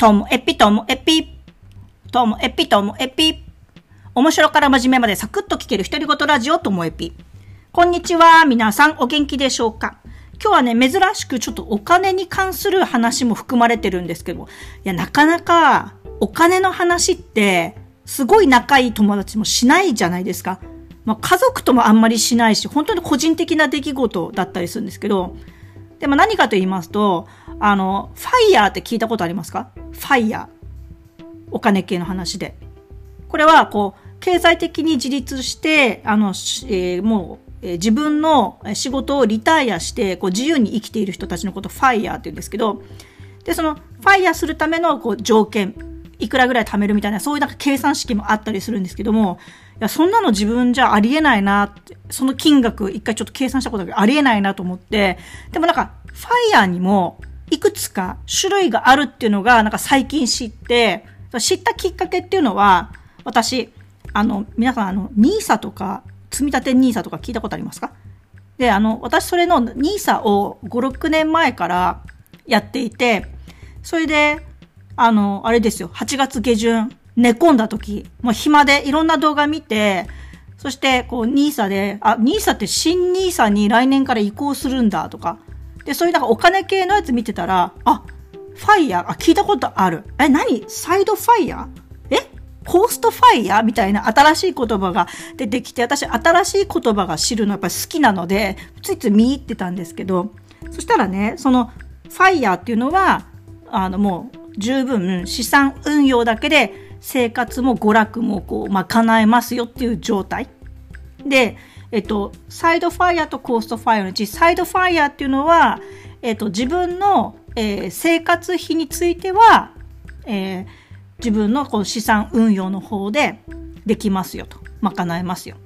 ともエピともエピ。ともエピともエピ。面白から真面目までサクッと聞ける独り言ラジオともエピ。こんにちは。皆さんお元気でしょうか？今日はね、珍しくちょっとお金に関する話も含まれてるんですけど、いや、なかなかお金の話って、すごい仲いい友達もしないじゃないですか。まあ、家族ともあんまりしないし、本当に個人的な出来事だったりするんですけど、でも何かと言いますと、あの、ファイヤーって聞いたことありますか？ファイヤー。お金系の話で。これは、こう、経済的に自立して、あの、えー、もう、え、自分の仕事をリタイアして、こう、自由に生きている人たちのことファイヤーって言うんですけど、で、その、ファイヤーするための、こう、条件、いくらぐらい貯めるみたいな、そういうなんか計算式もあったりするんですけども、いや、そんなの自分じゃありえないなって、その金額一回ちょっと計算したことだけどありえないなと思って、でもなんか、ファイヤーにもいくつか種類があるっていうのがなんか最近知って、知ったきっかけっていうのは、私、あの、皆さんあの、NISA とか、積み立て NISA とか聞いたことありますか？で、あの、私それの NISA を5、6年前からやっていて、それで、あの、あれですよ、8月下旬、寝込んだ時、もう暇でいろんな動画見て、そして、こう、ニーサで、あ、ニーサって新ニーサに来年から移行するんだとか、で、そういうなんかお金系のやつ見てたら、あ、ファイヤー、あ、聞いたことある。え、何？サイドファイヤー？え？コーストファイヤー？みたいな新しい言葉が出てきて、私新しい言葉が知るのやっぱり好きなので、ついつい見入ってたんですけど、そしたらね、そのファイヤーっていうのは、あのもう十分資産運用だけで生活も娯楽もこう、ま、叶えますよっていう状態。で、えっと、サイドファイヤーとコーストファイヤーのうち、サイドファイヤーっていうのは、えっと、自分の、えー、生活費については、えー、自分のこの資産運用の方でできますよと。賄えますよ。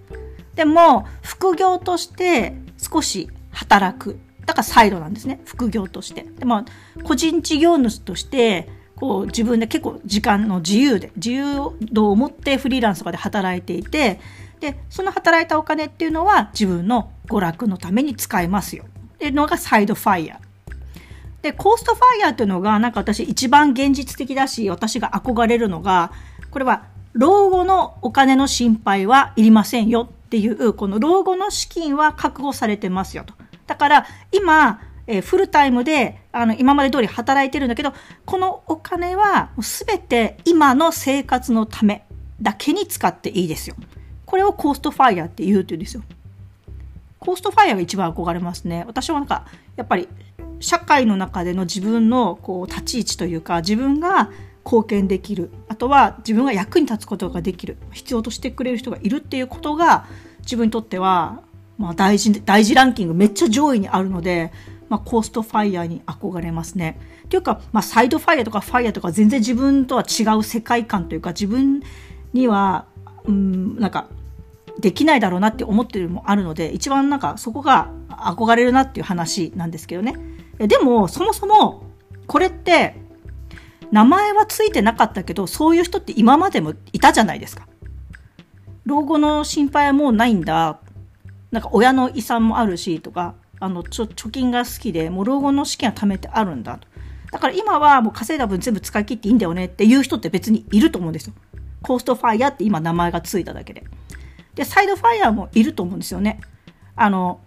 でも、副業として少し働く。だからサイドなんですね。副業として。でも、個人事業主として、こう自分で結構時間の自由で、自由度を持ってフリーランスとかで働いていて、で、その働いたお金っていうのは自分の娯楽のために使えますよ。っていうのがサイドファイヤー。で、コーストファイヤーっていうのが、なんか私一番現実的だし、私が憧れるのが、これは、老後のお金の心配はいりませんよっていう、この老後の資金は確保されてますよと。だから、今、えー、フルタイムで、あの、今まで通り働いてるんだけど、このお金はすべて今の生活のためだけに使っていいですよ。これをコーストファイヤーって言うって言うんですよ。コーストファイヤーが一番憧れますね。私はなんか、やっぱり、社会の中での自分のこう立ち位置というか、自分が貢献できる。あとは自分が役に立つことができる。必要としてくれる人がいるっていうことが、自分にとっては、まあ大事、大事ランキングめっちゃ上位にあるので、まあ、コーストファイヤーに憧れますね。というか、まあ、サイドファイヤーとかファイヤーとか全然自分とは違う世界観というか、自分には、うん、なんか、できないだろうなって思ってるのもあるので、一番なんかそこが憧れるなっていう話なんですけどね。でも、そもそも、これって、名前はついてなかったけど、そういう人って今までもいたじゃないですか。老後の心配はもうないんだ。なんか親の遺産もあるしとか、あのちょ貯金が好きでもう老後の資金は貯めてあるんだと。だから今はもう稼いだ分全部使い切っていいんだよねっていう人って別にいると思うんですよ。コーストファイヤーって今名前がついただけで。でサイドファイヤーもいると思うんですよね。あの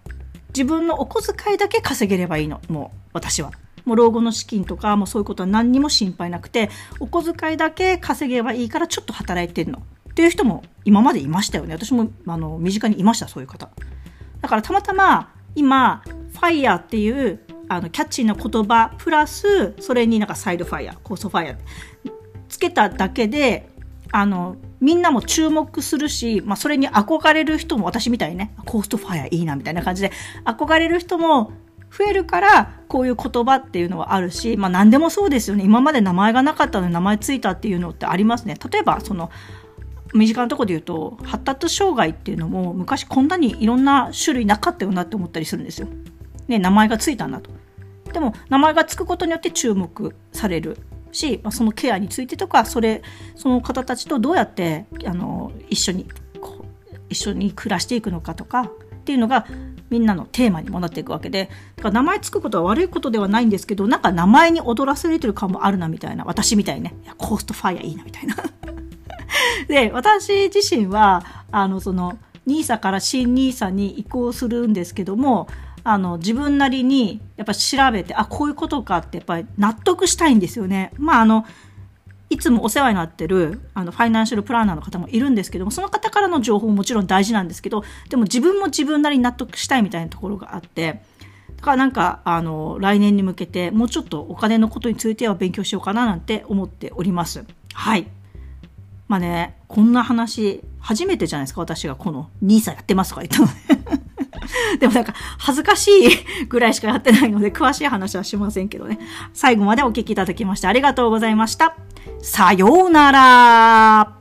自分のお小遣いだけ稼げればいいの。もう私は。もう老後の資金とかもうそういうことは何にも心配なくてお小遣いだけ稼げばいいからちょっと働いてるの。っていう人も今までいましたよね。私もあの身近にいましたそういう方。だからたまたま今、ファイヤーっていうあのキャッチーな言葉プラスそれになんかサイドファイヤーコーストファイヤーつけただけであのみんなも注目するし、まあ、それに憧れる人も私みたいにねコーストファイヤーいいなみたいな感じで憧れる人も増えるからこういう言葉っていうのはあるし、まあ、何でもそうですよね。今まで名前がなかったのに名前ついたっていうのってありますね。例えばその身近なところで言うと発達障害っていうのも昔こんなにいろんな種類なかったよなって思ったりするんですよ。ね、名前がついたんだと。でも名前がつくことによって注目されるし、まあ、そのケアについてとかそれその方たちとどうやってあの一緒にこう一緒に暮らしていくのかとかっていうのがみんなのテーマにもなっていくわけで、だから名前つくことは悪いことではないんですけど、なんか名前に踊らされてる感もあるなみたいな、私みたいにね、いやコーストファイアいいなみたいな。で、私自身は、あの、その、NISA から新 NISA に移行するんですけども、あの、自分なりに、やっぱ調べて、あ、こういうことかって、やっぱり納得したいんですよね。まあ、あの、いつもお世話になってる、あの、ファイナンシャルプランナーの方もいるんですけども、その方からの情報ももちろん大事なんですけど、でも自分も自分なりに納得したいみたいなところがあって、だからなんか、あの、来年に向けて、もうちょっとお金のことについては勉強しようかななんて思っております。はい。まあね、こんな話、初めてじゃないですか、私がこの NISA やってますとか言ったのね。でもなんか恥ずかしいぐらいしかやってないので詳しい話はしませんけどね。最後までお聞きいただきましてありがとうございました。さようなら